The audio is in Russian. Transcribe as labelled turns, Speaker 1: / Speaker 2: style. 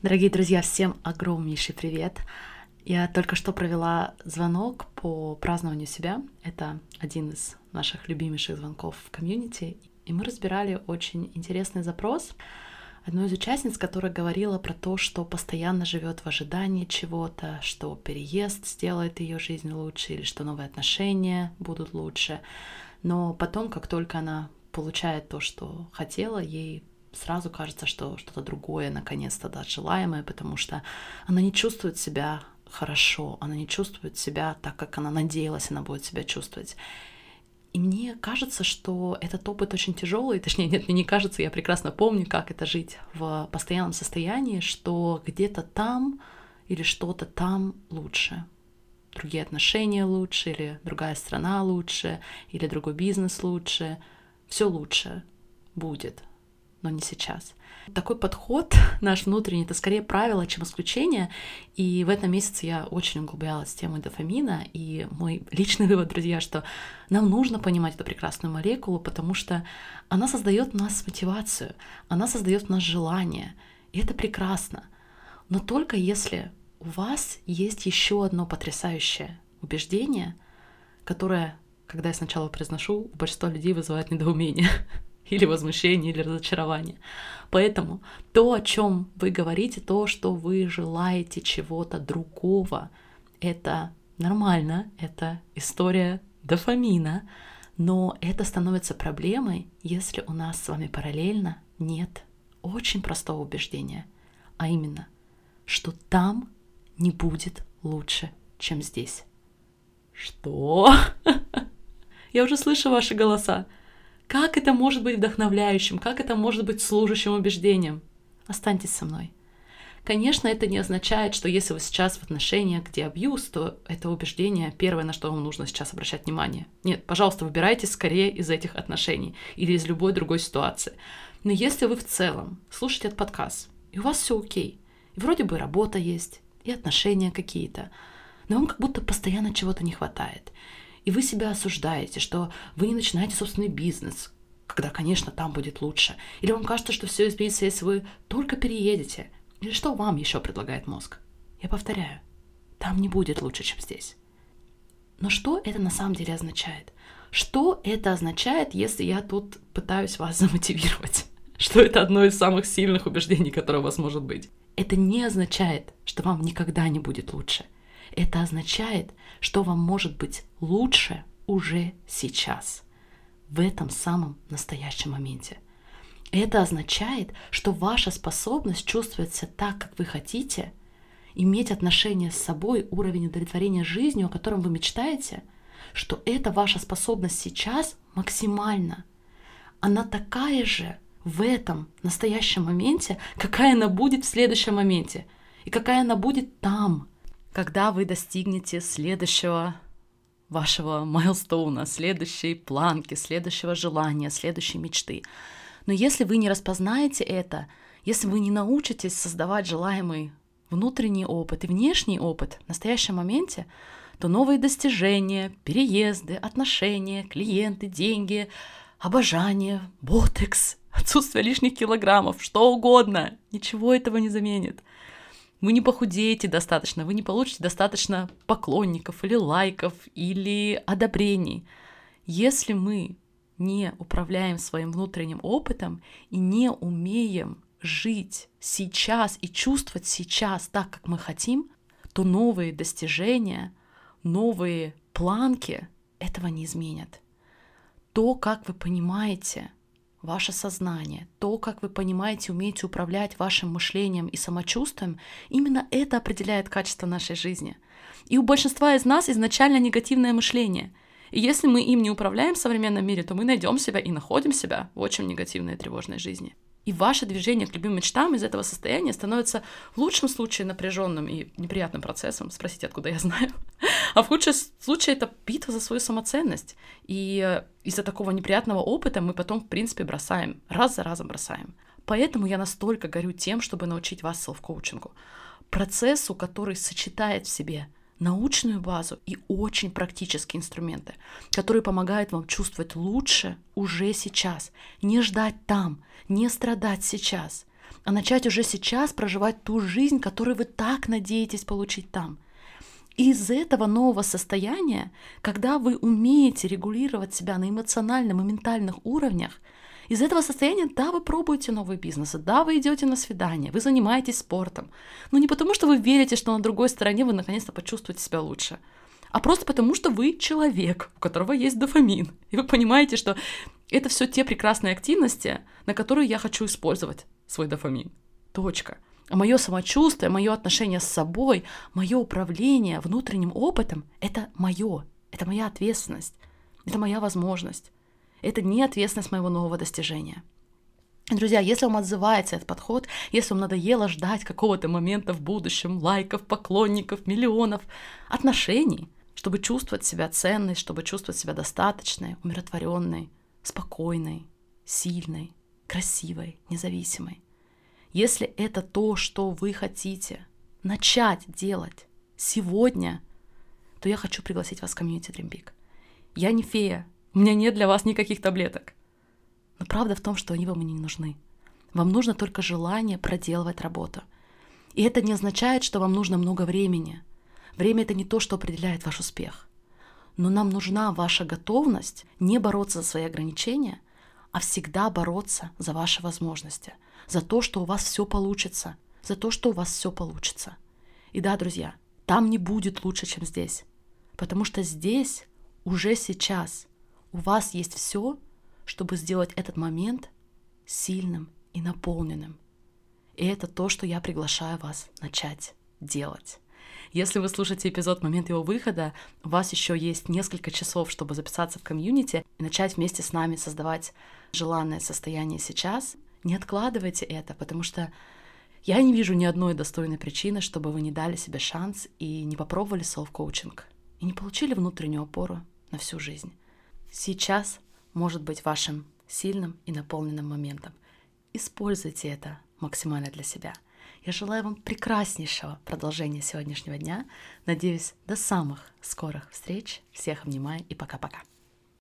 Speaker 1: Дорогие друзья, всем огромнейший привет! Я только что провела звонок по празднованию себя. Это один из наших любимейших звонков в комьюнити. И мы разбирали очень интересный запрос одной из участниц, которая говорила про то, что постоянно живет в ожидании чего-то, что переезд сделает ее жизнь лучше или что новые отношения будут лучше. Но потом, как только она получает то, что хотела, ей сразу кажется, что что-то другое наконец-то даст желаемое, потому что она не чувствует себя хорошо, она не чувствует себя так, как она надеялась, она будет себя чувствовать. И мне кажется, что этот опыт очень тяжелый, точнее, нет, мне не кажется, я прекрасно помню, как это жить в постоянном состоянии, что где-то там или что-то там лучше, другие отношения лучше, или другая страна лучше, или другой бизнес лучше, все лучше будет но не сейчас. Такой подход наш внутренний, это скорее правило, чем исключение. И в этом месяце я очень углублялась в тему дофамина. И мой личный вывод, друзья, что нам нужно понимать эту прекрасную молекулу, потому что она создает в нас мотивацию, она создает в нас желание. И это прекрасно. Но только если у вас есть еще одно потрясающее убеждение, которое, когда я сначала произношу, у большинства людей вызывает недоумение. или возмущение, или разочарование. Поэтому то, о чем вы говорите, то, что вы желаете чего-то другого, это нормально, это история дофамина, но это становится проблемой, если у нас с вами параллельно нет очень простого убеждения, а именно, что там не будет лучше, чем здесь. Что? Я уже слышу ваши голоса. Как это может быть вдохновляющим? Как это может быть служащим убеждением? Останьтесь со мной. Конечно, это не означает, что если вы сейчас в отношениях, где абьюз, то это убеждение первое, на что вам нужно сейчас обращать внимание. Нет, пожалуйста, выбирайте скорее из этих отношений или из любой другой ситуации. Но если вы в целом слушаете этот подкаст, и у вас все окей, и вроде бы работа есть, и отношения какие-то, но вам как будто постоянно чего-то не хватает, и вы себя осуждаете, что вы не начинаете собственный бизнес, когда, конечно, там будет лучше. Или вам кажется, что все изменится, если вы только переедете. Или что вам еще предлагает мозг? Я повторяю, там не будет лучше, чем здесь. Но что это на самом деле означает? Что это означает, если я тут пытаюсь вас замотивировать? Что это одно из самых сильных убеждений, которое у вас может быть? Это не означает, что вам никогда не будет лучше – это означает, что вам может быть лучше уже сейчас, в этом самом настоящем моменте. Это означает, что ваша способность чувствовать себя так, как вы хотите, иметь отношения с собой, уровень удовлетворения жизнью, о котором вы мечтаете, что эта ваша способность сейчас максимальна. Она такая же в этом настоящем моменте, какая она будет в следующем моменте, и какая она будет там, когда вы достигнете следующего вашего майлстоуна, следующей планки, следующего желания, следующей мечты. Но если вы не распознаете это, если вы не научитесь создавать желаемый внутренний опыт и внешний опыт в настоящем моменте, то новые достижения, переезды, отношения, клиенты, деньги, обожание, ботекс, отсутствие лишних килограммов, что угодно, ничего этого не заменит вы не похудеете достаточно, вы не получите достаточно поклонников или лайков или одобрений. Если мы не управляем своим внутренним опытом и не умеем жить сейчас и чувствовать сейчас так, как мы хотим, то новые достижения, новые планки этого не изменят. То, как вы понимаете, ваше сознание, то, как вы понимаете, умеете управлять вашим мышлением и самочувствием, именно это определяет качество нашей жизни. И у большинства из нас изначально негативное мышление. И если мы им не управляем в современном мире, то мы найдем себя и находим себя в очень негативной и тревожной жизни. И ваше движение к любым мечтам из этого состояния становится в лучшем случае напряженным и неприятным процессом. Спросите, откуда я знаю. А в худшем случае это битва за свою самоценность. И э, из-за такого неприятного опыта мы потом, в принципе, бросаем, раз за разом бросаем. Поэтому я настолько горю тем, чтобы научить вас селф-коучингу. Процессу, который сочетает в себе научную базу и очень практические инструменты, которые помогают вам чувствовать лучше уже сейчас, не ждать там, не страдать сейчас, а начать уже сейчас проживать ту жизнь, которую вы так надеетесь получить там. Из этого нового состояния, когда вы умеете регулировать себя на эмоциональном и ментальных уровнях, из этого состояния, да, вы пробуете новые бизнесы, да, вы идете на свидание, вы занимаетесь спортом. Но не потому, что вы верите, что на другой стороне вы наконец-то почувствуете себя лучше, а просто потому, что вы человек, у которого есть дофамин. И вы понимаете, что это все те прекрасные активности, на которые я хочу использовать свой дофамин. Точка. Мое самочувствие, мое отношение с собой, мое управление внутренним опытом — это мое, это моя ответственность, это моя возможность. Это не ответственность моего нового достижения. Друзья, если вам отзывается этот подход, если вам надоело ждать какого-то момента в будущем, лайков, поклонников, миллионов, отношений, чтобы чувствовать себя ценной, чтобы чувствовать себя достаточной, умиротворенной, спокойной, сильной, красивой, независимой. Если это то, что вы хотите начать делать сегодня, то я хочу пригласить вас в комьюнити Dream Big. Я не фея, у меня нет для вас никаких таблеток. Но правда в том, что они вам и не нужны. Вам нужно только желание проделывать работу. И это не означает, что вам нужно много времени. Время это не то, что определяет ваш успех. Но нам нужна ваша готовность не бороться за свои ограничения, а всегда бороться за ваши возможности, за то, что у вас все получится, за то, что у вас все получится. И да, друзья, там не будет лучше, чем здесь, потому что здесь уже сейчас у вас есть все, чтобы сделать этот момент сильным и наполненным. И это то, что я приглашаю вас начать делать. Если вы слушаете эпизод в момент его выхода, у вас еще есть несколько часов, чтобы записаться в комьюнити и начать вместе с нами создавать желанное состояние сейчас. Не откладывайте это, потому что я не вижу ни одной достойной причины, чтобы вы не дали себе шанс и не попробовали селф-коучинг, и не получили внутреннюю опору на всю жизнь. Сейчас может быть вашим сильным и наполненным моментом. Используйте это максимально для себя. Я желаю вам прекраснейшего продолжения сегодняшнего дня. Надеюсь, до самых скорых встреч. Всех обнимаю и пока-пока.